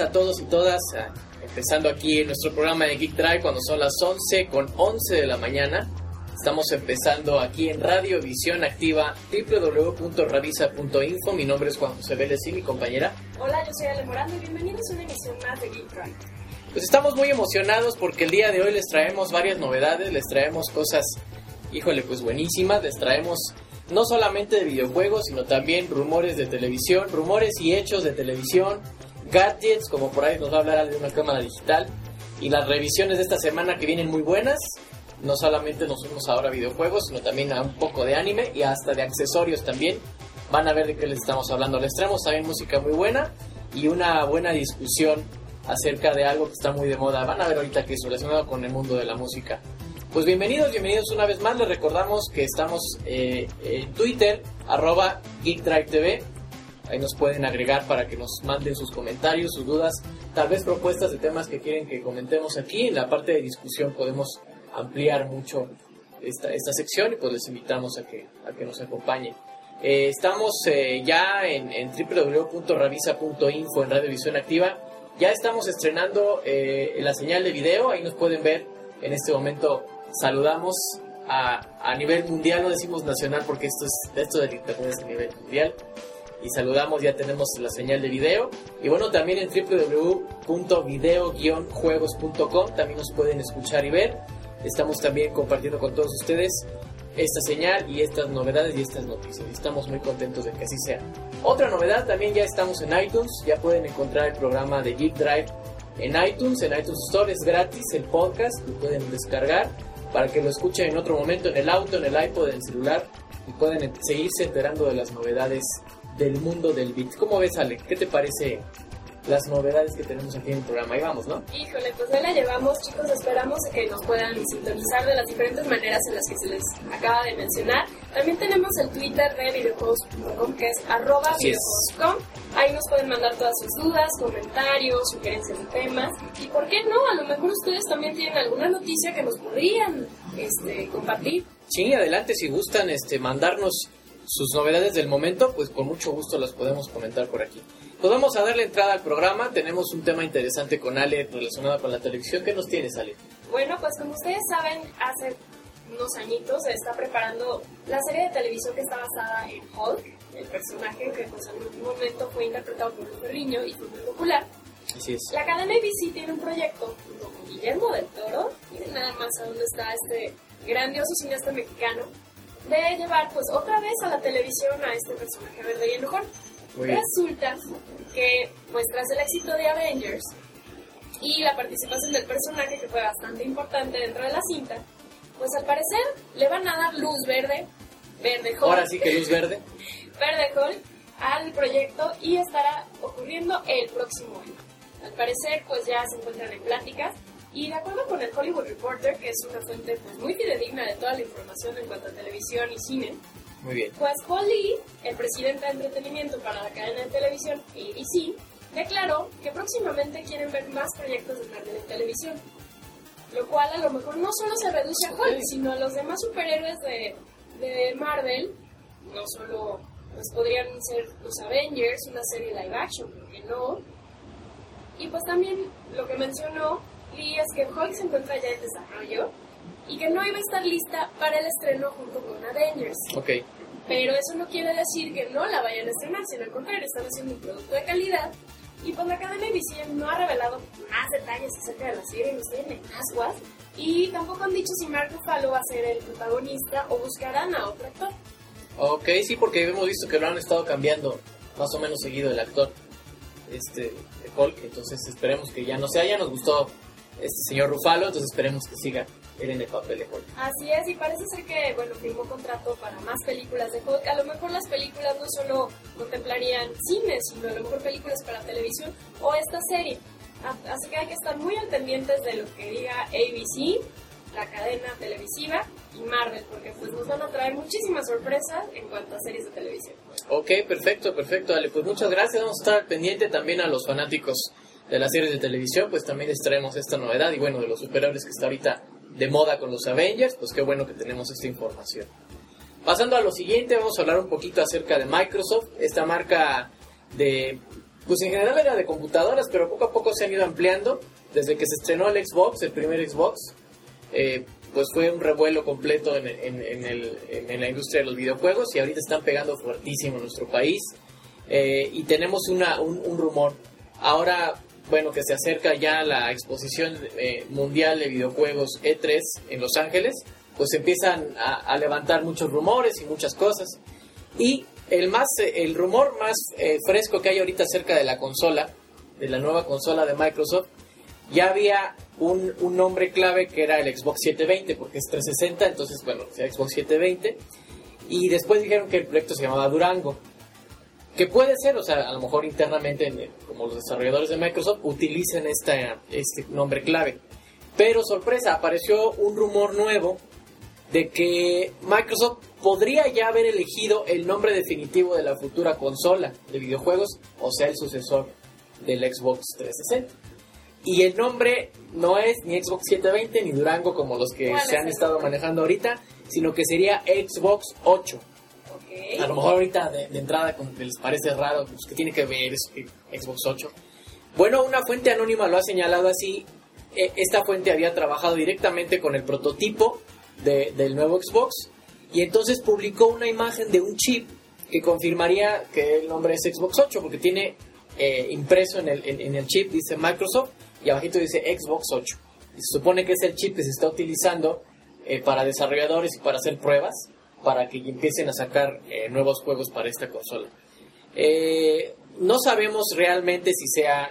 a todos y todas, ah, empezando aquí en nuestro programa de Geek Drive cuando son las 11 con 11 de la mañana. Estamos empezando aquí en Radio Visión Activa, www.radisa.info. Mi nombre es Juan José Vélez y mi compañera. Hola, yo soy Ale Morando y bienvenidos a una emisión más de Geek Drive. Pues estamos muy emocionados porque el día de hoy les traemos varias novedades, les traemos cosas, híjole, pues buenísimas, les traemos no solamente de videojuegos, sino también rumores de televisión, rumores y hechos de televisión, gadgets, como por ahí nos va a hablar de una cámara digital, y las revisiones de esta semana que vienen muy buenas. No solamente nos fuimos ahora a videojuegos, sino también a un poco de anime y hasta de accesorios también. Van a ver de qué les estamos hablando. Les traemos también música muy buena y una buena discusión acerca de algo que está muy de moda. Van a ver ahorita que es relacionado con el mundo de la música. Pues bienvenidos, bienvenidos una vez más. Les recordamos que estamos eh, en Twitter, arroba GeekDriveTV. Ahí nos pueden agregar para que nos manden sus comentarios, sus dudas, tal vez propuestas de temas que quieren que comentemos aquí. En la parte de discusión podemos ampliar mucho esta, esta sección y pues les invitamos a que, a que nos acompañen. Eh, estamos eh, ya en, en www.ravisa.info en Radio Visión Activa. Ya estamos estrenando eh, la señal de video, ahí nos pueden ver en este momento. Saludamos a, a nivel mundial, no decimos nacional porque esto, es, esto del internet es a nivel mundial. Y saludamos, ya tenemos la señal de video. Y bueno, también en www.video-juegos.com también nos pueden escuchar y ver. Estamos también compartiendo con todos ustedes esta señal y estas novedades y estas noticias. Estamos muy contentos de que así sea. Otra novedad, también ya estamos en iTunes, ya pueden encontrar el programa de Geek Drive en iTunes, en iTunes Store es gratis el podcast, lo pueden descargar para que lo escuchen en otro momento en el auto, en el iPod, en el celular y pueden seguirse enterando de las novedades del mundo del beat. ¿Cómo ves, Ale? ¿Qué te parece las novedades que tenemos aquí en el programa. Ahí vamos, ¿no? Híjole, pues ahí la llevamos, chicos. Esperamos que nos puedan sintonizar de las diferentes maneras en las que se les acaba de mencionar. También tenemos el Twitter de videojuegos.com, que es arroba videojuegos.com. Ahí nos pueden mandar todas sus dudas, comentarios, sugerencias de temas. Y por qué no, a lo mejor ustedes también tienen alguna noticia que nos podrían este, compartir. Sí, adelante, si gustan este, mandarnos sus novedades del momento, pues con mucho gusto las podemos comentar por aquí. Pues vamos a darle entrada al programa. Tenemos un tema interesante con Ale relacionado con la televisión. ¿Qué nos tienes, Ale? Bueno, pues como ustedes saben, hace unos añitos se está preparando la serie de televisión que está basada en Hulk, el personaje que pues, en algún momento fue interpretado por un perriño y fue muy popular. Así es. La cadena ABC tiene un proyecto con Guillermo del Toro, miren nada más a dónde está este grandioso cineasta mexicano, de llevar pues otra vez a la televisión a este personaje verde y enojón. Resulta que pues tras el éxito de Avengers y la participación del personaje que fue bastante importante dentro de la cinta, pues al parecer le van a dar luz verde, verde Hulk, Ahora sí que luz verde. verde Hulk al proyecto y estará ocurriendo el próximo año. Al parecer pues ya se encuentran en pláticas y de acuerdo con el Hollywood Reporter, que es una fuente pues, muy fidedigna de toda la información en cuanto a televisión y cine, Muy bien. pues Paul Lee, el presidente de entretenimiento para la cadena de televisión ABC, declaró que próximamente quieren ver más proyectos de Marvel en televisión. Lo cual a lo mejor no solo se reduce a Hulk, sino a los demás superhéroes de, de Marvel, no solo pues podrían ser los Avengers, una serie live action, ¿por qué no? Y pues también lo que mencionó Lee es que Hulk se encuentra ya en desarrollo y que no iba a estar lista para el estreno junto con Avengers. Ok. Pero eso no quiere decir que no la vayan a estrenar, sino al contrario, están haciendo un producto de calidad. Y pues la cadena ABC no ha revelado más detalles acerca de la serie, nos tienen en ascuas. Y tampoco han dicho si Mark Ruffalo va a ser el protagonista o buscarán a otro actor. Ok, sí, porque hemos visto que lo han estado cambiando más o menos seguido el actor este, de Hulk. Entonces esperemos que ya no sea, ya nos gustó este señor Rufalo, entonces esperemos que siga él en el papel de Hulk. Así es, y parece ser que, bueno, firmó contrato para más películas de Hulk. A lo mejor las películas no solo contemplarían cine, sino a lo mejor películas para televisión o esta serie. Así que hay que estar muy al pendientes de lo que diga ABC, la cadena televisiva y Marvel, porque pues nos van a traer muchísimas sorpresas en cuanto a series de televisión. Ok, perfecto, perfecto, Ale. Pues muchas gracias. Vamos a estar pendiente también a los fanáticos de las series de televisión, pues también les traemos esta novedad y bueno, de los superhéroes que está ahorita de moda con los Avengers, pues qué bueno que tenemos esta información. Pasando a lo siguiente, vamos a hablar un poquito acerca de Microsoft, esta marca de pues en general era de computadoras, pero poco a poco se han ido ampliando. Desde que se estrenó el Xbox, el primer Xbox, eh, pues fue un revuelo completo en, en, en, el, en, la industria de los videojuegos y ahorita están pegando fuertísimo en nuestro país. Eh, y tenemos una, un, un, rumor. Ahora, bueno, que se acerca ya la exposición eh, mundial de videojuegos E3 en Los Ángeles, pues empiezan a, a, levantar muchos rumores y muchas cosas. Y el, más, el rumor más eh, fresco que hay ahorita acerca de la consola, de la nueva consola de Microsoft, ya había un, nombre clave que era el Xbox 720, porque es 360, entonces, bueno, Xbox 720. Y después dijeron que el proyecto se llamaba Durango. Que puede ser, o sea, a lo mejor internamente, como los desarrolladores de Microsoft, utilicen esta, este nombre clave. Pero sorpresa, apareció un rumor nuevo de que Microsoft podría ya haber elegido el nombre definitivo de la futura consola de videojuegos, o sea, el sucesor del Xbox 360. Y el nombre no es ni Xbox 720 ni Durango como los que se han estado manejando ahorita, sino que sería Xbox 8. A lo mejor ahorita de, de, entrada les parece raro, pues que tiene que ver Xbox 8. Bueno, una fuente anónima lo ha señalado así. Esta fuente había trabajado directamente con el prototipo de, del nuevo Xbox y entonces publicó una imagen de un chip que confirmaría que el nombre es Xbox 8 porque tiene eh, impreso en el, en el chip, dice Microsoft, y abajito dice Xbox 8. Y se supone que es el chip que se está utilizando eh, para desarrolladores y para hacer pruebas, para que empiecen a sacar eh, nuevos juegos para esta consola. Eh, no sabemos realmente si sea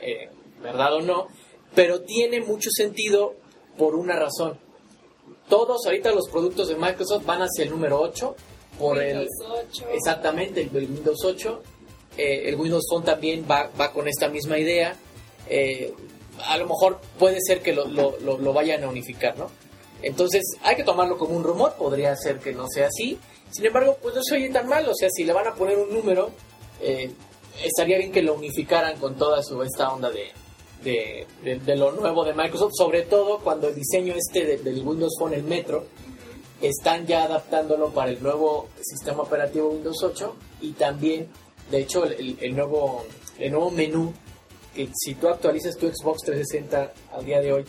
verdad o no, pero tiene mucho sentido por una razón. Todos ahorita los productos de Microsoft van hacia el número 8, por Windows el 8. exactamente el, Windows 8. el Windows Phone también va, va con esta misma idea. Eh, a lo mejor puede ser que lo, lo, lo, lo, vayan a unificar, ¿no? Entonces hay que tomarlo como un rumor, podría ser que no sea así. Sin embargo, pues no se oye tan mal, o sea, si le van a poner un número, eh, estaría bien que lo unificaran con toda su esta onda de, de, de, lo nuevo de Microsoft, sobre todo cuando el diseño este de, del Windows Phone, el Metro, están ya adaptándolo para el nuevo sistema operativo Windows 8 y también, de hecho, el, el nuevo, el nuevo menú que si tú actualizas tu Xbox 360 al día de hoy,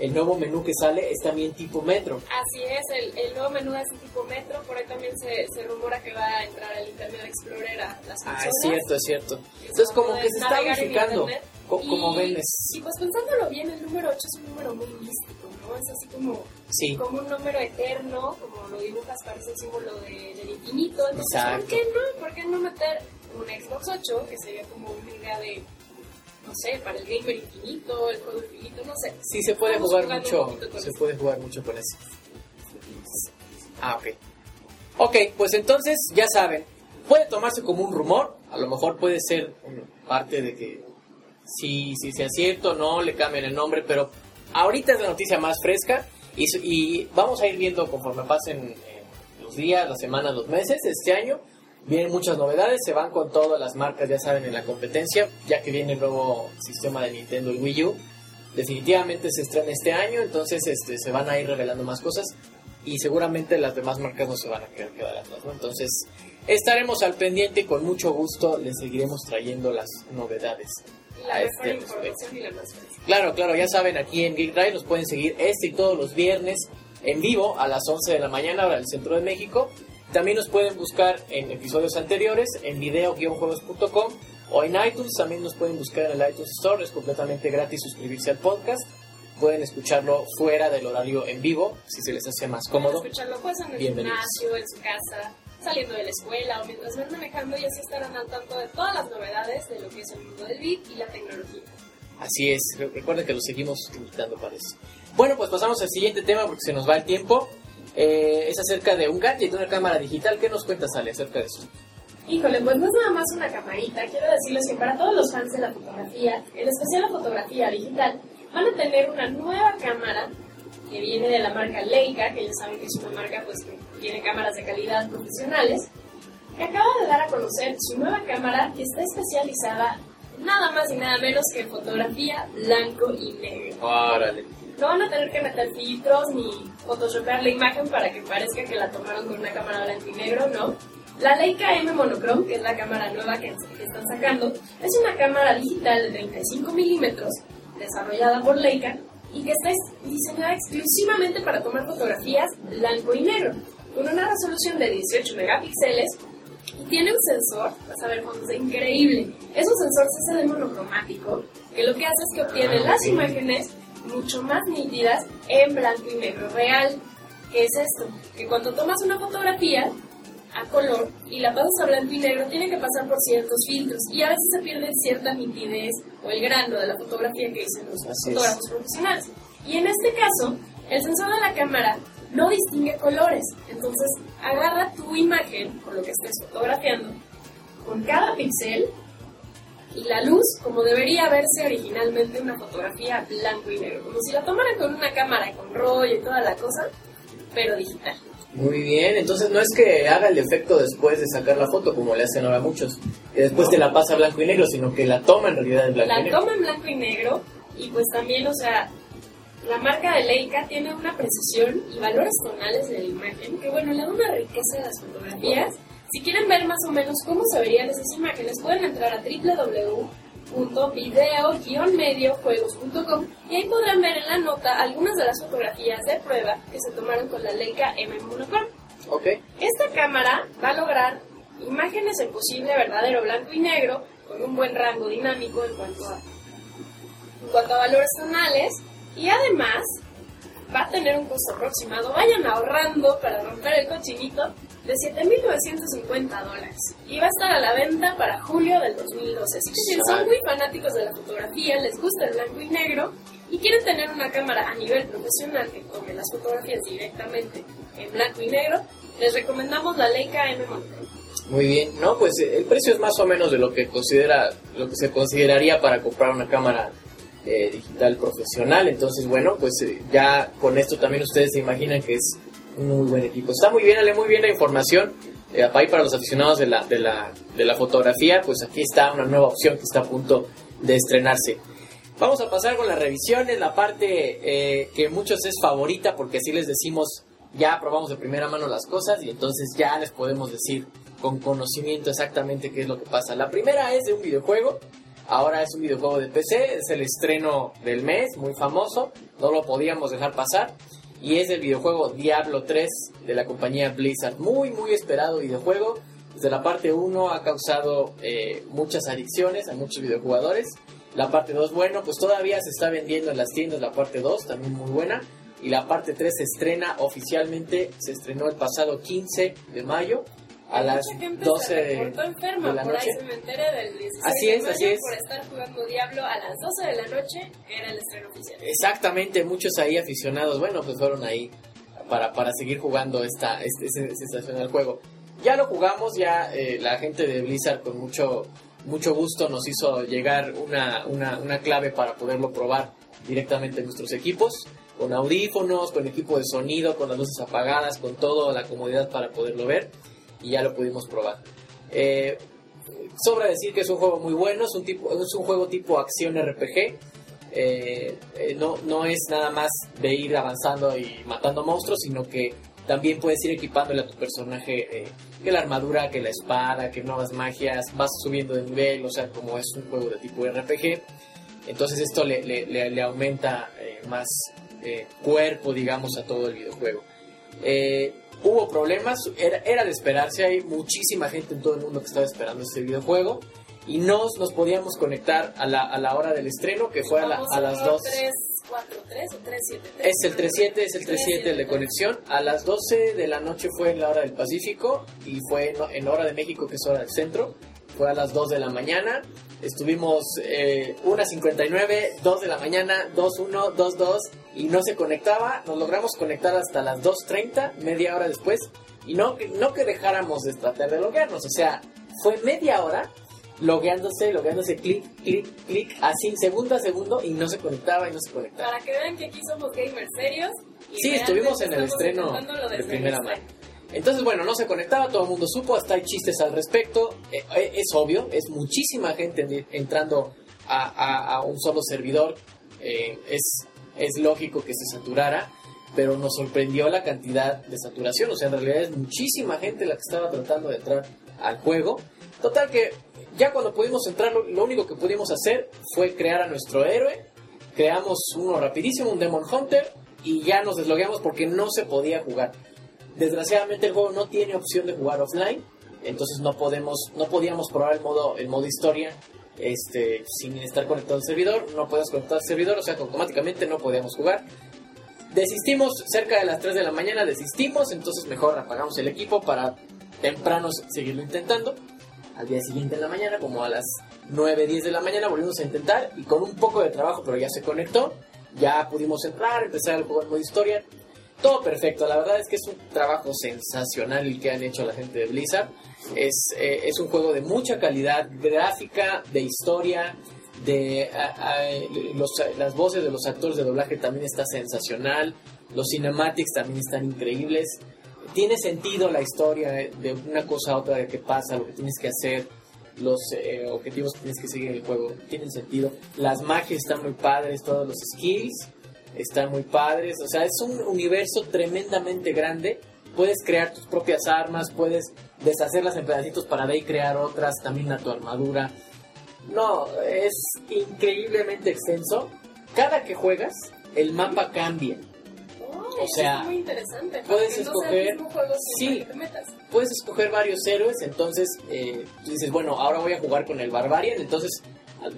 el nuevo menú que sale es también tipo metro. Así es, el, el nuevo menú es tipo metro, por ahí también se, se, rumora que va a entrar el Internet Explorer a las consolas. Ah, es cierto, es cierto. Entonces como que se está unificando, co como y, ven. Y pues pensándolo bien, el número 8 es un número muy místico, ¿no? Es así como, sí. como un número eterno, como lo dibujas, parece el símbolo de, del infinito. Entonces, Exacto. ¿por qué no? ¿Por qué no meter un Xbox 8, que sería como una idea de no sé, para el gamer infinito, el juego infinito, no sé. Sí, se puede Estamos jugar mucho, se eso. puede jugar mucho con eso. Ah, ok. Ok, pues entonces ya saben, puede tomarse como un rumor, a lo mejor puede ser parte de que si, si sea cierto o no, le cambien el nombre, pero ahorita es la noticia más fresca y, y vamos a ir viendo conforme pasen eh, los días, las semanas, los meses de este año. Vienen muchas novedades, se van con todas las marcas, ya saben, en la competencia, ya que viene el nuevo sistema de Nintendo, el Wii U. Definitivamente se estrena este año, entonces este, se van a ir revelando más cosas y seguramente las demás marcas no se van a quedar atrás, ¿no? Entonces estaremos al pendiente y con mucho gusto les seguiremos trayendo las novedades. La a este respecto. y. Claro, claro, ya saben, aquí en Geek Drive nos pueden seguir este y todos los viernes en vivo a las 11 de la mañana, hora del centro de México. También nos pueden buscar en episodios anteriores en video-juegos.com o en iTunes. También nos pueden buscar en el iTunes Store. Es completamente gratis suscribirse al podcast. Pueden escucharlo fuera del horario en vivo, si se les hace más cómodo. Escucharlo pues en el Bienvenidos. gimnasio, en su casa, saliendo de la escuela o mientras van manejando y así estarán al tanto de todas las novedades de lo que es el mundo del beat y la tecnología. Así es, Re- recuerden que los seguimos invitando para eso. Bueno, pues pasamos al siguiente tema porque se nos va el tiempo. Eh, es acerca de un gadget, una cámara digital. ¿Qué nos cuentas, Ale, acerca de eso? Híjole, pues no es nada más una camarita. Quiero decirles que para todos los fans de la fotografía, en especial la fotografía digital, van a tener una nueva cámara que viene de la marca Leica, que ya saben que es una marca pues que tiene cámaras de calidad profesionales, que acaba de dar a conocer su nueva cámara que está especializada nada más y nada menos que en fotografía blanco y negro. Órale. No van a tener que meter filtros ni photoshopear la imagen para que parezca que la tomaron con una cámara blanco y negro, no. La Leica M Monochrome, que es la cámara nueva que, que están sacando, es una cámara digital de 35 milímetros desarrollada por Leica y que está diseñada exclusivamente para tomar fotografías blanco y negro, con una resolución de 18 megapíxeles y tiene un sensor, vas a ver cuando es increíble, es un sensor CCD monocromático que lo que hace es que obtiene las imágenes mucho más nítidas en blanco y negro real. ¿Qué es esto? Que cuando tomas una fotografía a color y la pasas a blanco y negro, tiene que pasar por ciertos filtros y a veces se pierde cierta nitidez o el grano de la fotografía que dicen los fotógrafos profesionales. Y en este caso, el sensor de la cámara no distingue colores, entonces agarra tu imagen con lo que estés fotografiando con cada píxel y la luz como debería verse originalmente una fotografía blanco y negro, como si la tomaran con una cámara y con rollo y toda la cosa, pero digital. Muy bien, entonces no es que haga el efecto después de sacar la foto, como le hacen ahora muchos, que después te la pasa blanco y negro, sino que la toma en realidad en blanco la y negro. La toma en blanco y negro, y pues también, o sea, la marca de Leica tiene una precisión y valores tonales de la imagen, que bueno, le da una riqueza a las fotografías. Si quieren ver más o menos cómo se verían esas imágenes, pueden entrar a www www.video-mediojuegos.com y ahí podrán ver en la nota algunas de las fotografías de prueba que se tomaron con la Leica M Monochrome. Okay. Esta cámara va a lograr imágenes en posible verdadero blanco y negro con un buen rango dinámico en cuanto a, en cuanto a valores tonales y además va a tener un costo aproximado, vayan ahorrando para romper el cochinito, de 7.950 dólares. Y va a estar a la venta para julio del 2012. Así que si son muy fanáticos de la fotografía, les gusta el blanco y negro y quieren tener una cámara a nivel profesional que tome las fotografías directamente en blanco y negro, les recomendamos la Leica M Monochrome. Muy bien, no, pues eh, el precio es más o menos de lo que considera, lo que se consideraría para comprar una cámara eh, digital profesional. Entonces, bueno, pues eh, ya con esto también ustedes se imaginan que es muy buen equipo. Está muy bien, Ale, muy bien la información. Eh, para los aficionados de la, de, la, de la fotografía, pues aquí está una nueva opción que está a punto de estrenarse. Vamos a pasar con las revisiones, la parte eh, que muchos es favorita porque así les decimos, ya probamos de primera mano las cosas y entonces ya les podemos decir con conocimiento exactamente qué es lo que pasa. La primera es de un videojuego, ahora es un videojuego de PC, es el estreno del mes, muy famoso, no lo podíamos dejar pasar y es el videojuego Diablo 3 de la compañía Blizzard. Muy, muy esperado videojuego. Desde la parte 1 ha causado eh, muchas adicciones a muchos videojugadores. La parte 2, bueno, pues todavía se está vendiendo en las tiendas la parte 2, también muy buena. Y la parte 3 se estrena oficialmente, se estrenó el pasado 15 de mayo a las 12 de, la noche. así es, así es. Por estar jugando Diablo a las 12 de la noche, era el estreno oficial. Exactamente, muchos ahí aficionados, bueno, pues fueron ahí para, para seguir jugando esta, este, este sensacional juego. Ya lo jugamos, ya eh, la gente de Blizzard con mucho, mucho gusto nos hizo llegar una, una, una clave para poderlo probar directamente en nuestros equipos con audífonos, con equipo de sonido, con las luces apagadas, con toda la comodidad para poderlo ver y ya lo pudimos probar. Eh, sobra decir que es un juego muy bueno, es un, tipo, es un juego tipo acción RPG. Eh, eh, no, no es nada más de ir avanzando y matando monstruos, sino que también puedes ir equipándole a tu personaje que la armadura, que la espada, que nuevas magias, vas subiendo de nivel, o sea, como es un juego de tipo RPG. Entonces esto le, le, le, aumenta más cuerpo, digamos, a todo el videojuego. Hubo problemas, era, era, de esperarse, hay muchísima gente en todo el mundo que estaba esperando este videojuego y nos, nos podíamos conectar a la, a la hora del estreno, que fue a, a las 2. 3, 4, 3 o 3, 7, 3, es el 37, es el 37 el de conexión. A las 12 de la noche fue en la hora del Pacífico y fue en, en hora de México, que es hora del centro. Fue a las 2 de la mañana. Estuvimos eh, 1.59, 2 de la mañana, 2.1, 2.2 y no se conectaba. Nos logramos conectar hasta las 2.30, media hora después. Y no, no que dejáramos de tratar de loguearnos, o sea, fue media hora logueándose, logueándose, clic, clic, clic, así segundo a segundo y no se conectaba y no se conectaba. Para que vean que aquí somos gamers serios. sí, estuvimos en el estreno de primera mano. Entonces, bueno, no se conectaba, todo el mundo supo, hasta hay chistes al respecto. Eh, eh, es obvio, es muchísima gente entrando a, un solo servidor. Eh, es, lógico que se saturara. pero nos sorprendió la cantidad de saturación. O sea, en realidad es muchísima gente la que estaba tratando de entrar al juego. Total que ya cuando pudimos entrar, lo, lo único que pudimos hacer fue crear a nuestro héroe. Creamos uno rapidísimo, un Demon Hunter, y ya nos deslogueamos porque no se podía jugar. Desgraciadamente el juego no tiene opción de jugar offline, entonces no podemos, no podíamos probar el modo, el modo historia este, sin estar conectado al servidor, no podíamos conectar al servidor, o sea automáticamente no podíamos jugar. Desistimos cerca de las 3 de la mañana, desistimos, entonces mejor apagamos el equipo para temprano seguirlo intentando. Al día siguiente en la mañana, como a las 9, 10 de la mañana, volvimos a intentar y con un poco de trabajo, pero ya se conectó, ya pudimos entrar, empezar el juego en modo historia. Todo perfecto, la verdad es que es un trabajo sensacional el que han hecho la gente de Blizzard. Es, eh, es un juego de mucha calidad gráfica, de historia, de a- los, las voces de los actores de doblaje también está sensacional, los cinematics también están increíbles. Tiene sentido la historia eh, de una cosa a otra de qué pasa, lo que tienes que hacer, los eh, objetivos que tienes que seguir en el juego tienen sentido. Las magias están muy padres, todos los skills están muy padres. O sea, es un universo tremendamente grande. Puedes crear tus propias armas, puedes deshacerlas en pedacitos para de ahí crear otras, también a tu armadura. No, es increíblemente extenso. Cada que juegas, el mapa cambia. Oh, O sea, es muy interesante. puedes no escoger- sí. puedes escoger varios héroes, entonces eh, tú dices, bueno, ahora voy a jugar con el Barbarian, entonces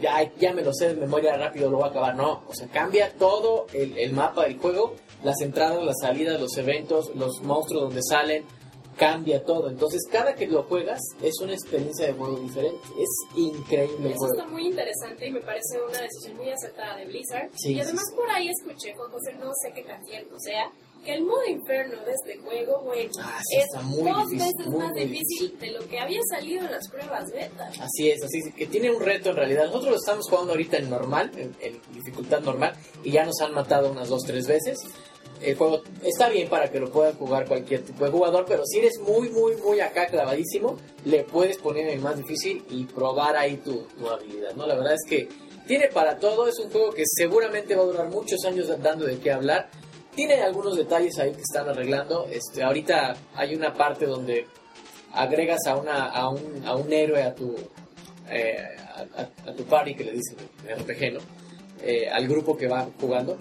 ya, ya me lo sé de memoria rápido, lo voy a acabar. No, o sea, cambia todo el, el mapa del juego, las entradas, las salidas, los eventos, los monstruos donde salen, cambia todo. Entonces, cada que lo juegas es una experiencia de juego diferente. Es increíble Eso juego. está muy interesante y me parece una decisión muy acertada de Blizzard. Sí, y además sí, por ahí escuché, Juan José, no sé qué tan cierto sea, que el modo inferno de este juego, güey, Ah, sí, es dos difícil, veces más difícil de lo que había salido en las pruebas beta. Así es, así es, que tiene un reto en realidad. Nosotros lo estamos jugando ahorita en normal, en, en dificultad normal, y ya nos han matado unas dos, tres veces. El juego está bien para que lo pueda jugar cualquier tipo de jugador, pero si eres muy, muy, muy acá clavadísimo, le puedes poner en más difícil y probar ahí tu, tu habilidad, ¿no? La verdad es que tiene para todo, es un juego que seguramente va a durar muchos años dando de qué hablar. Tiene algunos detalles ahí que están arreglando. Este, ahorita hay una parte donde agregas a, una, a, un, a un héroe a tu, eh, a, tu party, que le dicen en RPG, ¿no? Eh, al grupo que va jugando.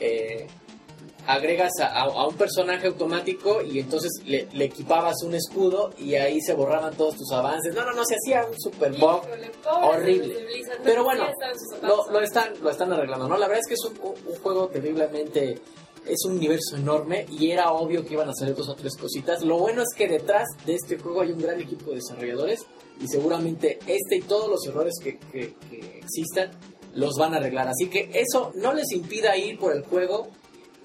eh, agregas a, a- un personaje automático y entonces le, le equipabas un escudo y ahí se borraban todos tus avances. No, no, no, se hacía un super bug. Horrible. Pero bueno, Lo, lo están, lo están arreglando, ¿no? La verdad es que es un juego terriblemente... Es un universo enorme y era obvio que iban a salir dos o tres cositas. Lo bueno es que detrás de este juego hay un gran equipo de desarrolladores y seguramente este y todos los errores que, que- existan los van a arreglar. Así que eso no les impida ir por el juego,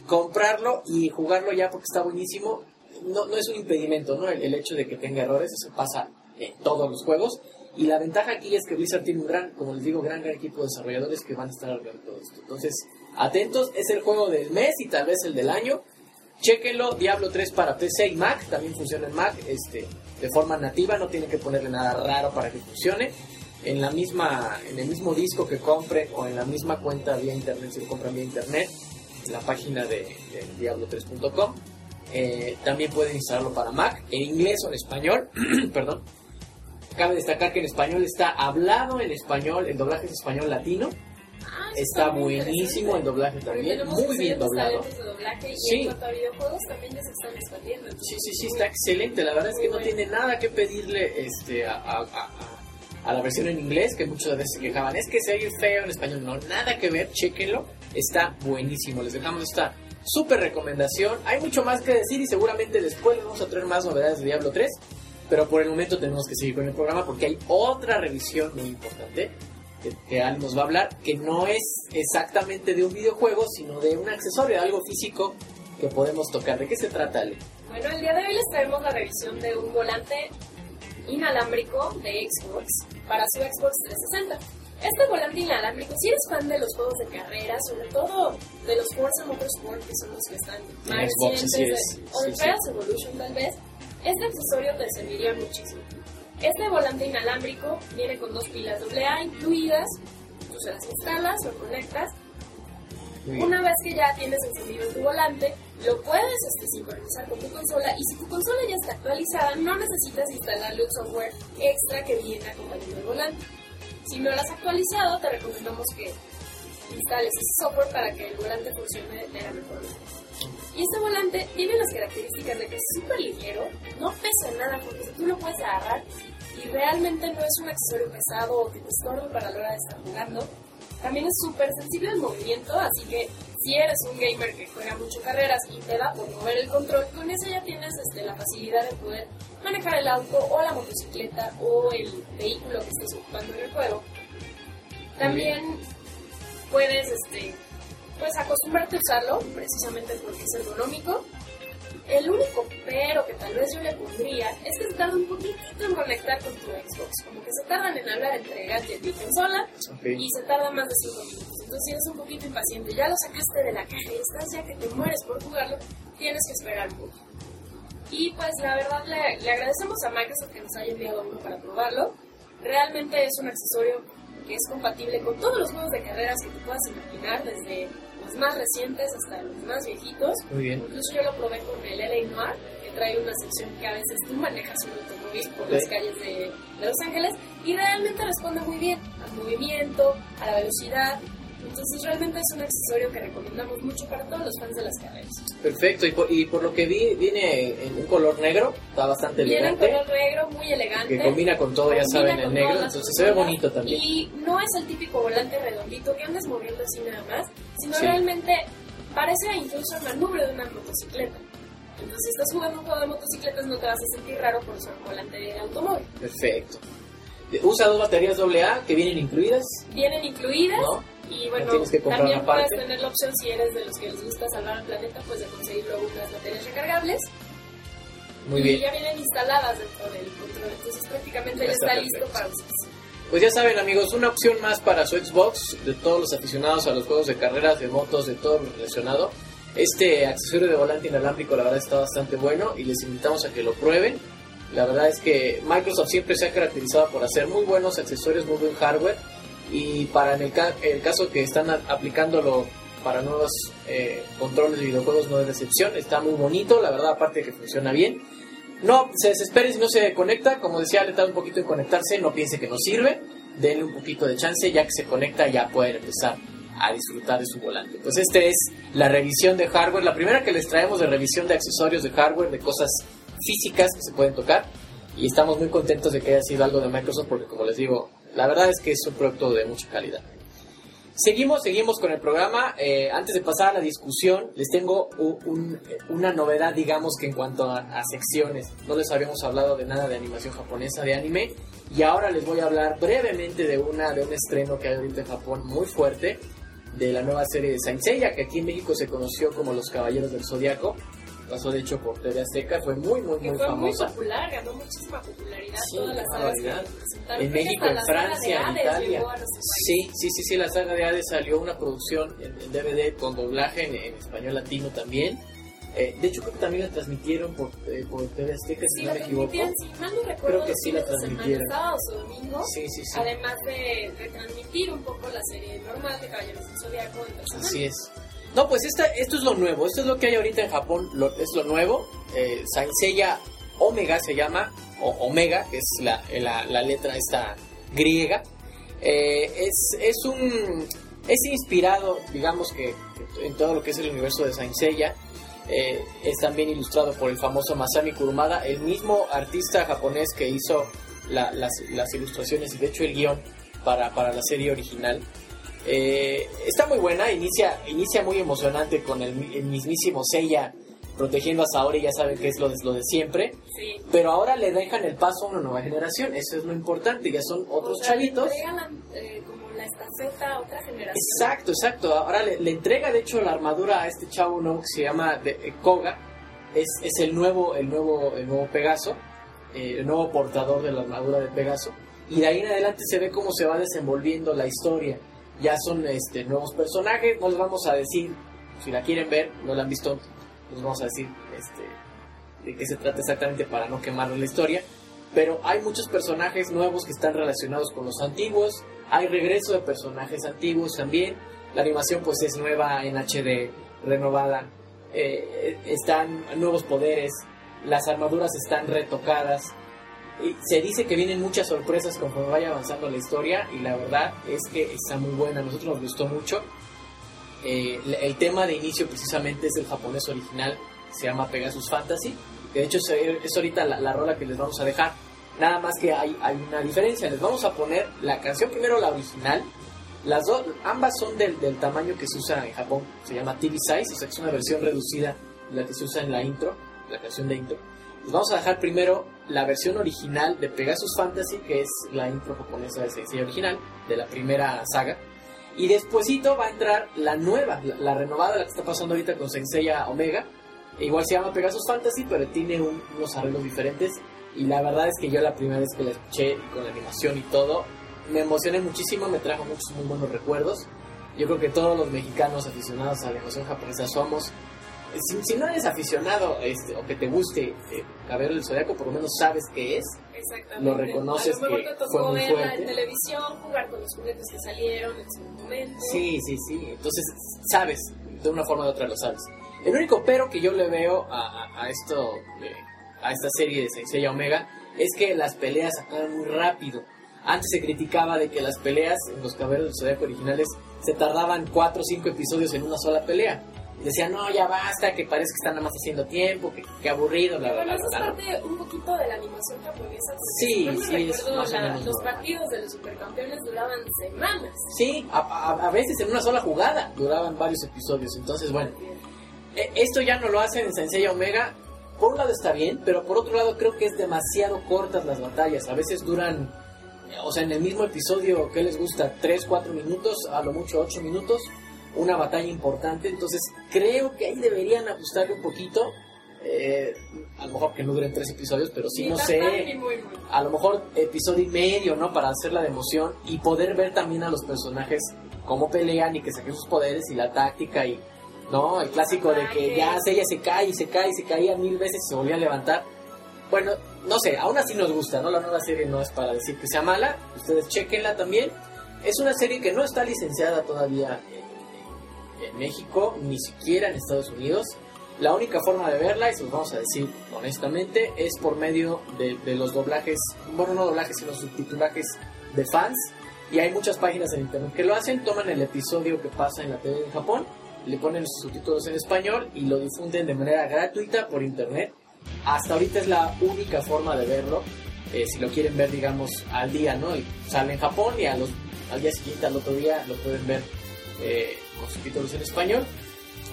comprarlo y jugarlo ya porque está buenísimo. No, no es un impedimento, ¿no? El, el hecho de que tenga errores, eso pasa en todos los juegos. Y la ventaja aquí es que Blizzard tiene un gran, como les digo, gran, gran equipo de desarrolladores que van a estar arreglando todo esto. Entonces, atentos, es el juego del mes y tal vez el del año. Chequenlo, Diablo 3 para PC y Mac, también funciona en Mac, este, de forma nativa, no tienen que ponerle nada raro para que funcione. En la misma, en el mismo disco que compre o en la misma cuenta vía internet, si lo compran vía internet, la página de, de diablo3.com. Eh, también pueden instalarlo para Mac, en inglés o en español, perdón. Cabe destacar que en español está hablado en español, el doblaje es español latino. Está buenísimo el doblaje también, muy bien doblado. Sí. Sí, sí, sí, está excelente. La verdad es que no tiene nada que pedirle este, a, a- a- a la versión en inglés, que muchas veces se quejaban. Es que se oye feo en español. No, nada que ver, chéquenlo. Está buenísimo. Les dejamos esta súper recomendación. Hay mucho más que decir y seguramente después vamos a traer más novedades de Diablo 3. Pero por el momento tenemos que seguir con el programa porque hay otra revisión muy importante que, que Al nos va a hablar, que no es exactamente de un videojuego, sino de un accesorio, algo físico que podemos tocar. ¿De qué se trata, Ale? Bueno, el día de hoy les traemos la revisión de un volante inalámbrico de Xbox para su Xbox 360. Este volante inalámbrico, si eres fan de los juegos de carrera, sobre todo de los Forza Motorsport, que son los que están más recientes, es. de- o Sí, sí. Evolution tal vez, este accesorio te serviría muchísimo. Este volante inalámbrico viene con dos pilas AA incluidas, tú se las instalas, lo conectas una vez que ya tienes encendido tu volante, lo puedes este, sincronizar con tu consola y si tu consola ya está actualizada, no necesitas instalarle un software extra que viene acompañando el volante. Si no lo has actualizado, te recomendamos que instales ese software para que el volante funcione de la mejor manera. Y este volante tiene las características de que es súper ligero, no pesa nada porque tú lo puedes agarrar y realmente no es un accesorio pesado o que te estorbe para la hora de estar jugando. También es súper sensible al movimiento, así que si eres un gamer que juega mucho carreras y te da por mover el control, con eso ya tienes este, la facilidad de poder manejar el auto o la motocicleta o el vehículo que estés ocupando en el juego. También puedes este, pues acostumbrarte a usarlo, precisamente porque es ergonómico. El único pero que tal vez yo le pondría es que se tarda un poquitito en conectar con tu Xbox. Como que se tardan en hablar entre gadget y consola Ok. y se tarda más de 5 minutos. Entonces, si eres un poquito impaciente, ya lo sacaste de la caja y estás ya que te mueres por jugarlo, tienes que esperar un poco. Y pues la verdad le, le agradecemos a Microsoft que nos haya enviado uno para probarlo. Realmente es un accesorio que es compatible con todos los juegos de carreras que te puedas imaginar, desde los más recientes hasta los más viejitos. Muy bien. Incluso yo lo probé con el LA Noir, que trae una sección que a veces tú manejas un automóvil por Ok. las calles de, de Los Ángeles y realmente responde muy bien al movimiento, a la velocidad. Entonces realmente es un accesorio que recomendamos mucho para todos los fans de las carreras. Perfecto. Y por, y por lo que vi, viene en un color negro. Está bastante Viene en elegante. color negro, muy elegante. Que combina con todo, ya Combina saben, el negro. Entonces se ve bonito también. Y no es el típico volante redondito que andas moviendo así nada más, sino Sí. realmente parece incluso el manubrio de una motocicleta. Entonces, si estás jugando un juego de motocicletas, no te vas a sentir raro por un volante de automóvil. Perfecto. Usa dos baterías AA que vienen incluidas. Vienen incluidas. ¿No? Y bueno, que también puedes tener la opción, si eres de los que les gusta salvar al planeta, pues de conseguir luego unas baterías recargables. Muy y bien. ya vienen instaladas dentro del control. Entonces, prácticamente ya Está listo para usarse. Pues ya saben amigos, una opción más para su Xbox, de todos los aficionados a los juegos de carreras, de motos, de todo lo relacionado. Este accesorio de volante inalámbrico la verdad está bastante bueno y les invitamos a que lo prueben. La verdad es que Microsoft siempre se ha caracterizado por hacer muy buenos accesorios, muy buen hardware y para el, ca- el caso que están aplicándolo para nuevos eh, controles de videojuegos no es decepción, está muy bonito, la verdad aparte de que funciona bien. No se desesperen si no se conecta, como decía, le tarda un poquito en conectarse, no piense que no sirve, denle un poquito de chance, ya que se conecta ya pueden empezar a disfrutar de su volante. Pues este es la revisión de hardware, la primera que les traemos de revisión de accesorios de hardware, de cosas físicas que se pueden tocar, y estamos muy contentos de que haya sido algo de Microsoft, porque como les digo, la verdad es que es un producto de mucha calidad. Seguimos, seguimos con el programa. Eh, antes de pasar a la discusión, les tengo un- una novedad, digamos que en cuanto a, a secciones. No les habíamos hablado de nada de animación japonesa, de anime, y ahora les voy a hablar brevemente de una de un estreno que hay ahorita en Japón muy fuerte, de la nueva serie de Saint Seiya, que aquí en México se conoció como Los Caballeros del Zodiaco. Pasó de hecho por TV Azteca, fue muy, muy, muy fue muy famosa. popular, ganó muchísima popularidad Sí, todas las sagas que. En México, en Francia, en Italia. Sí, sí, sí, sí, la saga de Hades salió una producción en, en DVD con doblaje en, en español latino también. Eh, de hecho, creo que también la transmitieron por, eh, por TV Azteca, si no me equivoco. si mal no recuerdo, Creo que sí la transmitieron. sábados o domingos, Sí, sí, sí. además de retransmitir un poco la serie normal de Caballeros del persona. Así es. No, pues esta, esto es lo nuevo, esto es lo que hay ahorita en Japón, lo- es lo nuevo. Eh, Omega se llama, o Omega, que es la, la, la letra esta griega. Eh, es, es un. Es inspirado, digamos que, en todo lo que es el universo de Saint Seiya. Eh, es también ilustrado por el famoso Masami Kurumada, el mismo artista japonés que hizo la- las, las ilustraciones y de hecho el guion para, para la serie original. Eh, está muy buena, inicia, inicia muy emocionante con el, mi- el mismísimo Seiya protegiendo a Saori, ya saben que es lo de, lo de siempre, Sí. pero ahora le dejan el paso a una nueva generación, eso es lo importante, ya son otros O sea, le chavitos. entregan la- eh, como la estafeta a otra generación. Exacto, exacto, ahora le, le entrega de hecho la armadura a este chavo nuevo que se llama de, eh, Koga, es, es el nuevo, el nuevo, el nuevo Pegaso, eh, el nuevo portador de la armadura de Pegaso, y de ahí en adelante se ve cómo se va desenvolviendo la historia. Ya son este, nuevos personajes, no les vamos a decir, si la quieren ver, no la han visto, les vamos a decir este, de qué se trata exactamente para no quemarles la historia. Pero hay muchos personajes nuevos que están relacionados con los antiguos, hay regreso de personajes antiguos también, la animación pues es nueva en HD, renovada, eh, están nuevos poderes, las armaduras están retocadas. Se dice que vienen muchas sorpresas conforme vaya avanzando la historia y la verdad es que está muy buena, a nosotros nos gustó mucho. Eh, el tema de inicio precisamente es el japonés original, se llama Pegasus Fantasy, que de hecho es, ahorita la, la, rola que les vamos a dejar. Nada más que hay, hay una diferencia, les vamos a poner la canción primero la original, las dos, ambas son del, del, tamaño que se usa en Japón, se llama TV Size, o sea que es una versión reducida de la que se usa en la intro, la canción de intro. Les vamos a dejar primero la versión original de Pegasus Fantasy, que es la intro japonesa de Sensei original, de la primera saga. Y despuesito va a entrar la nueva, la, renovada, la que está pasando ahorita con Sensei Omega. Igual se llama Pegasus Fantasy, pero tiene unos arreglos diferentes. Y la verdad es que yo la primera vez que la escuché con la animación y todo, me emocioné muchísimo, me trajo muchos muy buenos recuerdos. Yo creo que todos los mexicanos aficionados a la animación japonesa somos. Si, no eres aficionado este, o que te guste eh, Cabello del Zodiaco, por lo menos sabes qué es. Exactamente. Lo reconoces a lo que te fue muy verla en televisión, jugar con los juguetes que salieron en su momento. Sí, sí, sí. Entonces, sabes, de una forma u otra lo sabes. El único pero que yo le veo a, a, a esto, eh, a esta serie de Sensei Omega, es que las peleas acaban muy rápido. Antes se criticaba de que las peleas en los caballeros del Zodiaco originales se tardaban 4 o 5 episodios en una sola pelea. Y decían, no, ya basta, que parece que están nada más haciendo tiempo, que, que aburrido, bla, bla, Bueno, bla, eso es parte un poquito de la animación japonesa. Sí, sí, es más la- los partidos de los supercampeones duraban semanas. Sí, a, a- a veces en una sola jugada duraban varios episodios. Entonces, bueno, Eh, Esto ya no lo hacen en Sensei Omega. Por un lado está bien, pero por otro lado creo que es demasiado cortas las batallas. A veces duran, o sea, en el mismo episodio, ¿qué les gusta? 3, 4 minutos, a lo mucho 8 minutos. Una batalla importante. Entonces creo que ahí deberían ajustarle un poquito. Eh, a lo mejor que no duren 3 episodios, pero sí, no sé a lo mejor episodio y medio, ¿no? Para hacerla de emoción y poder ver también a los personajes cómo pelean y que saquen sus poderes y la táctica y, ¿no? El clásico de que ya ella se cae y se cae y se caía mil veces y se volvía a levantar. Bueno, no sé, aún así nos gusta, ¿no? La nueva serie no es para decir que sea mala, ustedes chequenla también. Es una serie que no está licenciada todavía en, México, ni siquiera en Estados Unidos. La única forma de verla, y se los vamos a decir honestamente, es por medio de, de los doblajes, bueno, no doblajes, sino subtitulajes de fans. Y hay muchas páginas en internet que lo hacen, toman el episodio que pasa en la TV en Japón, le ponen sus subtítulos en español y lo difunden de manera gratuita por internet. Hasta ahorita es la única forma de verlo, eh, si lo quieren ver, digamos, al día, ¿no? Y sale en Japón y a los, al día siguiente, al otro día, lo pueden ver eh, con subtítulos en español.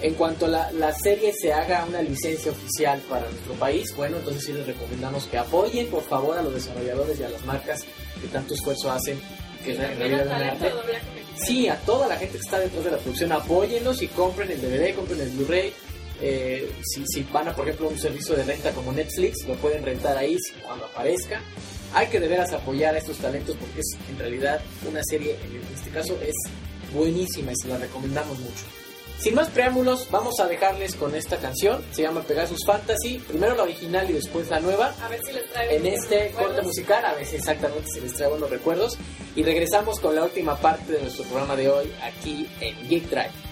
En cuanto la, la serie se haga una licencia oficial para nuestro país, bueno, entonces sí les recomendamos que apoyen por favor a los desarrolladores y a las marcas que tanto esfuerzo hacen que arte. Sí, a toda la gente que está detrás de la producción, apóyenlos y compren el DVD, compren el Blu-ray. Eh, si, si van a, por ejemplo, un servicio de renta como Netflix, lo pueden rentar ahí cuando aparezca. Hay que de veras apoyar a estos talentos porque es en realidad una serie, en este caso, es buenísima y se la recomendamos mucho. Sin más preámbulos, vamos a dejarles con esta canción. Se llama Pegasus Fantasy. Primero la original y después la nueva. A ver si les traigo En este corte musical, a veces exactamente se les trae buenos recuerdos. Y regresamos con la última parte de nuestro programa de hoy aquí en Geek Drive.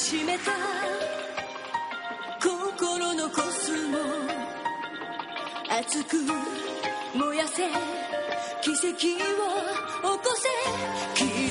しめた。心のコスモ熱く燃やせ。奇跡を起こせ。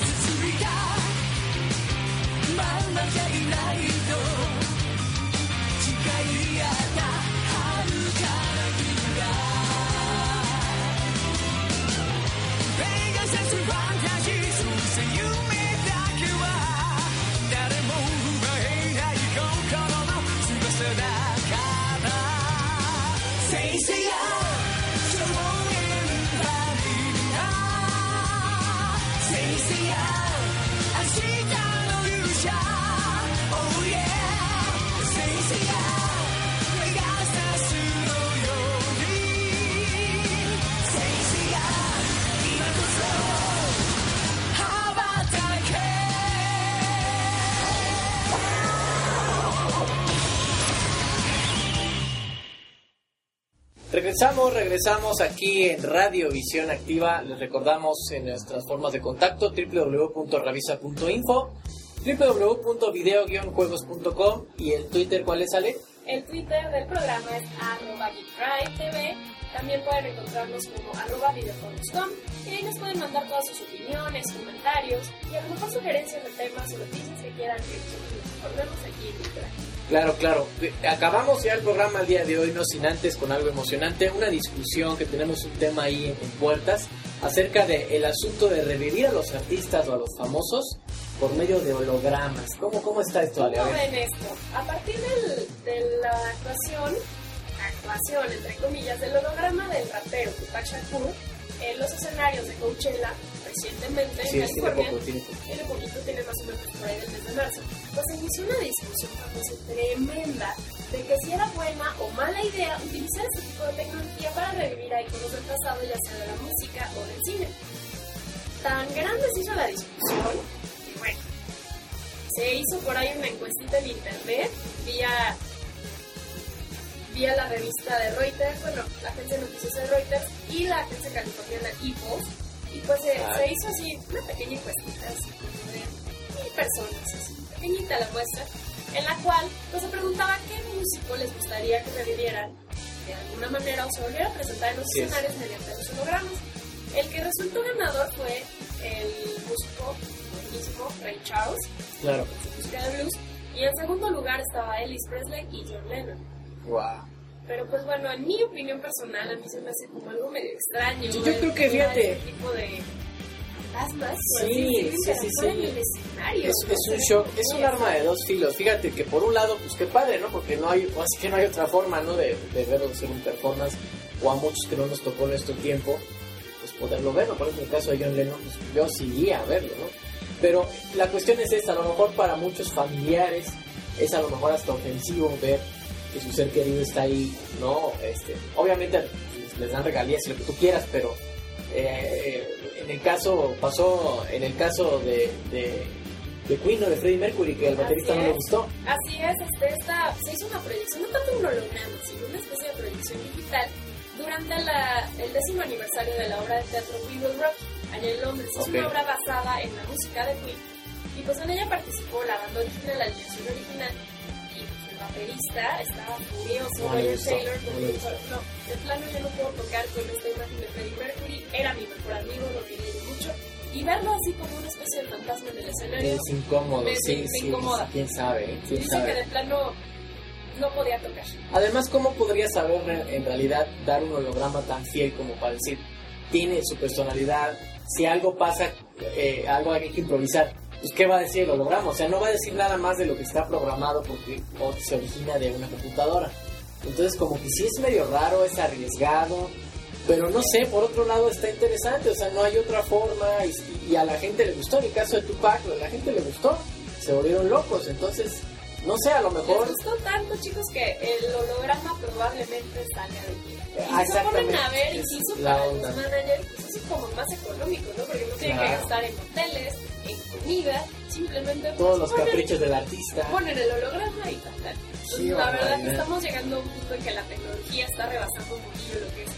Regresamos, regresamos aquí en Radio Visión Activa. Les recordamos en nuestras formas de contacto www.ravisa.info, www.video-juegos.com y el Twitter, ¿cuál es, Ale? El Twitter del programa es arroba TV. También pueden encontrarnos como arroba videojuegos.com y ahí nos pueden mandar todas sus opiniones, comentarios y a lo mejor sugerencias de temas o noticias que quieran que recordemos aquí en. Claro, claro. Acabamos ya el programa el día de hoy, no sin antes con algo emocionante, una discusión que tenemos un tema ahí en, en puertas acerca del asunto de revivir a los artistas o a los famosos por medio de hologramas. ¿Cómo, cómo está esto, Ale? ¿Cómo ven esto? A partir del- de la actuación, actuación entre comillas, del holograma del rapero Tupac Shakur en los escenarios de Coachella recientemente Sí, en California, poco, tiene poco. tiene poquito, tiene más o menos por ahí del mes de marzo, pues se inició una discusión tremenda de que si era buena o mala idea utilizar este tipo de tecnología para revivir a iconos del pasado, ya sea de la música o del cine. Tan grande se hizo la discusión que bueno, se hizo por ahí una encuestita en internet vía vía la revista de Reuters, bueno, la agencia de noticias de Reuters y la agencia californiana EPOS. Y pues se, Ah. se hizo así una pequeña encuestita, así como de mil personas, así, pequeñita la muestra, en la cual pues se preguntaba qué músico les gustaría que revivieran de alguna manera o se volviera a presentar en los es. escenarios mediante los hologramas. El que resultó ganador fue el músico mismo Ray Charles, Claro. su música de blues, y en segundo lugar estaba Elvis Presley y John Lennon. Wow. Pero pues bueno, en mi opinión personal, a mí se me hace como algo medio extraño. Yo- yo creo que, fíjate. Este tipo de fantasmas, Sí, sí, sí, en el escenario. Es, un shock, es un arma de dos filos. Fíjate que por un lado, pues qué padre, ¿no? Porque no hay, así que no hay otra forma, ¿no? De, de verlo, de hacer un performance, o a muchos que no nos tocó nuestro tiempo, pues poderlo ver, ¿no? Por ejemplo, en el caso de John Lennon, pues yo sí a verlo, ¿no? Pero la cuestión es esta, a lo mejor para muchos familiares es a lo mejor hasta ofensivo ver que su ser querido está ahí, ¿no? Este, obviamente les, les dan regalías y lo que tú quieras, pero eh, en el caso, pasó en el caso de, de, de Queen o de Freddie Mercury, que al baterista no le es. gustó. Así es, este, esta, se hizo una proyección, no tanto un holograma, sino una especie de proyección digital durante la- el décimo aniversario de la obra de teatro We Will Rock, allá en Londres. Es Ok. una obra basada en la música de Queen. Y pues en ella participó la banda original, la alineación original, y pues, el baterista estaba furioso, Roger Taylor, dijo, no, de plano yo no puedo tocar con esta imagen de Freddie Mercury, era mi mejor amigo, lo quería mucho, y verlo así como una especie de fantasma en el escenario, Es incómodo, Me- sí, me sí, incomoda. quién sabe, quién dice que sabe. de plano no podía tocar. Además, ¿cómo podría saber en realidad dar un holograma tan fiel como para decir, tiene su personalidad, si algo pasa, eh, algo hay que improvisar, pues ¿qué va a decir el holograma? O sea, no va a decir nada más de lo que está programado porque se origina de una computadora. Entonces, como que sí es medio raro, es arriesgado, pero no sé, por otro lado está interesante, o sea, no hay otra forma y, y a la gente le gustó, en el caso de Tupac, a la gente le gustó, se volvieron locos, entonces, no sé, a lo mejor... Les gustó tanto, chicos, que el holograma probablemente salga de aquí. Y se ponen a ver, incluso para onda. los managers, pues es como más económico, ¿no? Porque no tienen que gastar en hoteles, en comida, simplemente pues, Todos los ponen- caprichos del artista. ponen el holograma y tal, tal. Entonces, Sí, la verdad que estamos llegando a un punto en que la tecnología está rebasando un poquillo lo que es,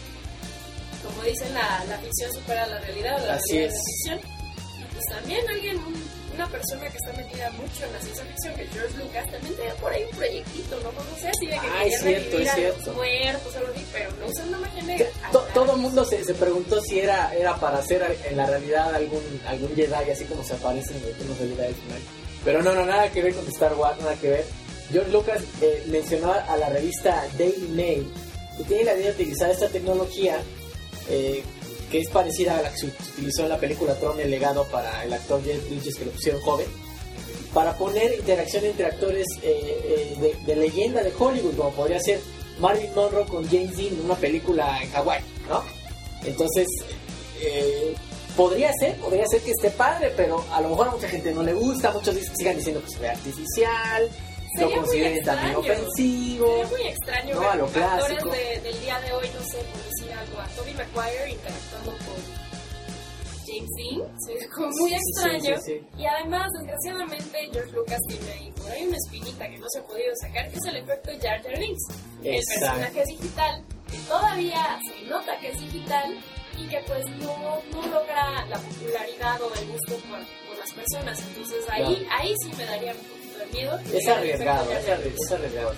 como dicen, la, la ficción supera la realidad, o la Así realidad es. la ficción. Y pues también alguien, un- una persona que está metida mucho en la ciencia ficción, que George Lucas, también tenía por ahí un proyectito, ¿no? No sé si de que Ah, es cierto, revivir es a cierto. los muertos algo así, pero no usando magia negra. To- todo el mundo se, se preguntó si era, era para hacer en la realidad algún, algún Jedi, así como se aparece en del final. Pero no, no, nada que ver con Star Wars, nada que ver. George Lucas eh, mencionó a la revista Daily Mail que tiene la idea de utilizar esta tecnología eh, que es parecida a la que se utilizó en la película Tron el legado para el actor Jeff Bridges que lo pusieron joven para poner interacción entre actores eh, eh, de, leyenda de Hollywood, como podría ser Marilyn Monroe con James Dean en una película en Hawái, ¿no? Entonces, podría ser, podría ser que esté padre, pero a lo mejor a mucha gente no le gusta, muchos sigan diciendo que se ve artificial, lo muy consideren también extraño. ofensivo. Sería muy extraño No, a lo clásico. de- del día de hoy, no sé, por decir algo, a Tobey Maguire interactuando con James Dean. Sería como muy Sí, extraño. sí, sí. Y además, desgraciadamente, George Lucas tiene ahí por ahí una espinita que no se ha podido sacar, que es el efecto Jar Jar Binks. El personaje es digital, que todavía se nota que es digital y que pues no, no logra la popularidad o el gusto por, por las personas. Entonces ahí, ahí sí me daría un poquito Es arriesgado, es, arriesgado.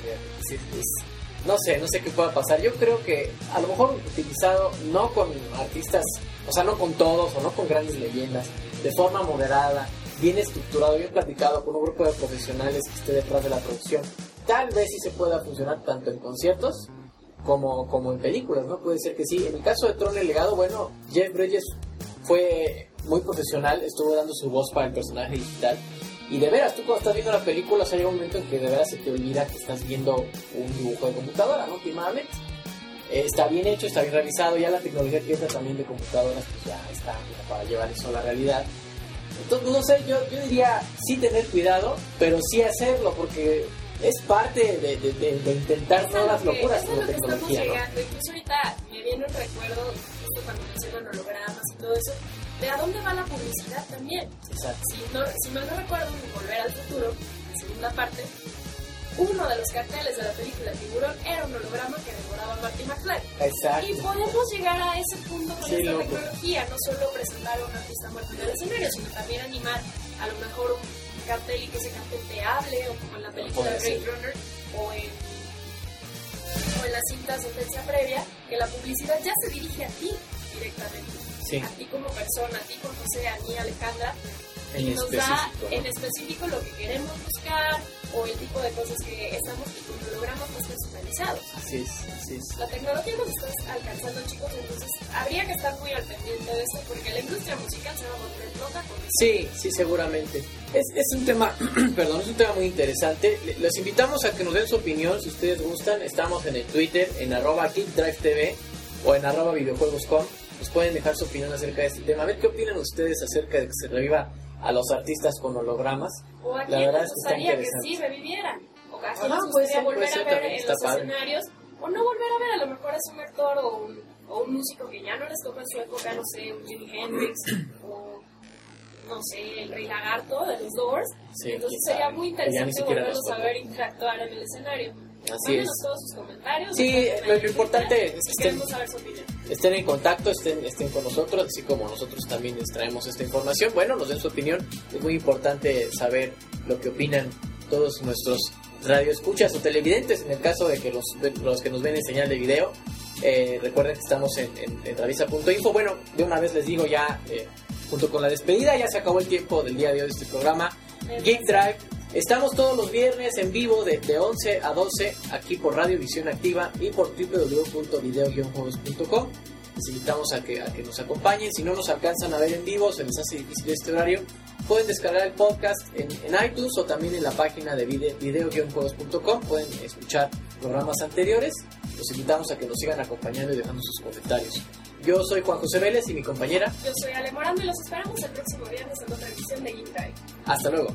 no sé, no sé qué pueda pasar. Yo creo que a lo mejor utilizado no con artistas, o sea, no con todos o no con grandes leyendas, de forma moderada, bien estructurado, bien platicado, con un grupo de profesionales que esté detrás de la producción. Tal vez sí se pueda funcionar tanto en conciertos como, como en películas, ¿no? Puede ser que sí. En el caso de Tron el legado, bueno, Jeff Bridges fue muy profesional, estuvo dando su voz para el personaje digital. Y de veras, tú cuando estás viendo la película, llega un momento en que de veras se te olvida que estás viendo un dibujo de computadora, ¿no? Últimamente. Eh, está bien hecho, está bien realizado, ya la tecnología que entra también de computadoras, pues ya está para llevar eso a la realidad. Entonces, no sé, yo, yo diría sí tener cuidado, pero sí hacerlo, porque es parte de, de- de- de intentar nuevas que- locuras con la tecnología, ¿no? llegando. Incluso ahorita me viene un recuerdo, justo cuando mencionan hologramas y todo eso, de a dónde va la publicidad también. Exacto. Si, no, si mal no recuerdo, en Volver al Futuro, la segunda parte, uno de los carteles de la película Tiburón era un holograma que devoraba a Marty McFly. Exacto. Y podemos llegar a ese punto con Sí, esta loco. tecnología, no solo presentar a un artista muerto en el escenario, sino también animar a lo mejor un cartel y que ese cartel te hable, o como en la película Puede Blade. Runner, o en, o en la cinta Sentencia Previa, que la publicidad ya se dirige a ti directamente. Sí, A ti como persona, a ti Juan José, a mí Alejandra, y en nos da específico. ¿no? en específico lo que queremos buscar o el tipo de cosas que estamos y con hologramas más personalizados. Así es, así es. La tecnología nos está alcanzando, chicos, entonces habría que estar muy al pendiente de esto porque la industria musical se va a volver loca con. Sí, sí, seguramente. Es, es un tema, perdón, es un tema muy interesante. Les invitamos a que nos den su opinión, si ustedes gustan. Estamos en el Twitter, en arroba KickDriveTV o en arroba videojuegos.com. Nos pueden dejar su opinión acerca de este tema. A ver qué opinan ustedes acerca de que se reviva a los artistas con hologramas. O a La verdad les es que está que interesante. sí revivieran. O a quién les gustaría volver a ver en los padre. escenarios. O no volver a ver, a lo mejor es un actor o un, o un músico que ya no les tocó en su época, no sé, un Jimi Hendrix o no sé, el Rey Lagarto de los Doors. Sí, Entonces sería muy interesante volverlos a ver interactuar en el escenario. Así es. todos sus comentarios. Sí, lo- importante es que estén-. Estén en contacto, estén, estén con nosotros, así como nosotros también les traemos esta información. Bueno, nos den su opinión. Es muy importante saber lo que opinan todos nuestros radioescuchas o televidentes, en el caso de que los, de los que nos ven en señal de video. Eh, recuerden que estamos en, en, en revisa.info. Bueno, de una vez les digo ya, eh, junto con la despedida, ya se acabó el tiempo del día de hoy de este programa. Geek Drive. Estamos todos los viernes en vivo de, de 11 a 12 aquí por Radio Visión Activa y por www.video-juegos.com. Les invitamos a que, a que nos acompañen. Si no nos alcanzan a ver en vivo, se les hace difícil este horario, pueden descargar el podcast en, en iTunes o también en la página de vide- video-juegos.com. Pueden escuchar programas anteriores. Los invitamos a que nos sigan acompañando y dejando sus comentarios. Yo soy Juan José Vélez y mi compañera. Yo soy Ale Morando y los esperamos el próximo viernes en otra edición de Geek. Hasta luego.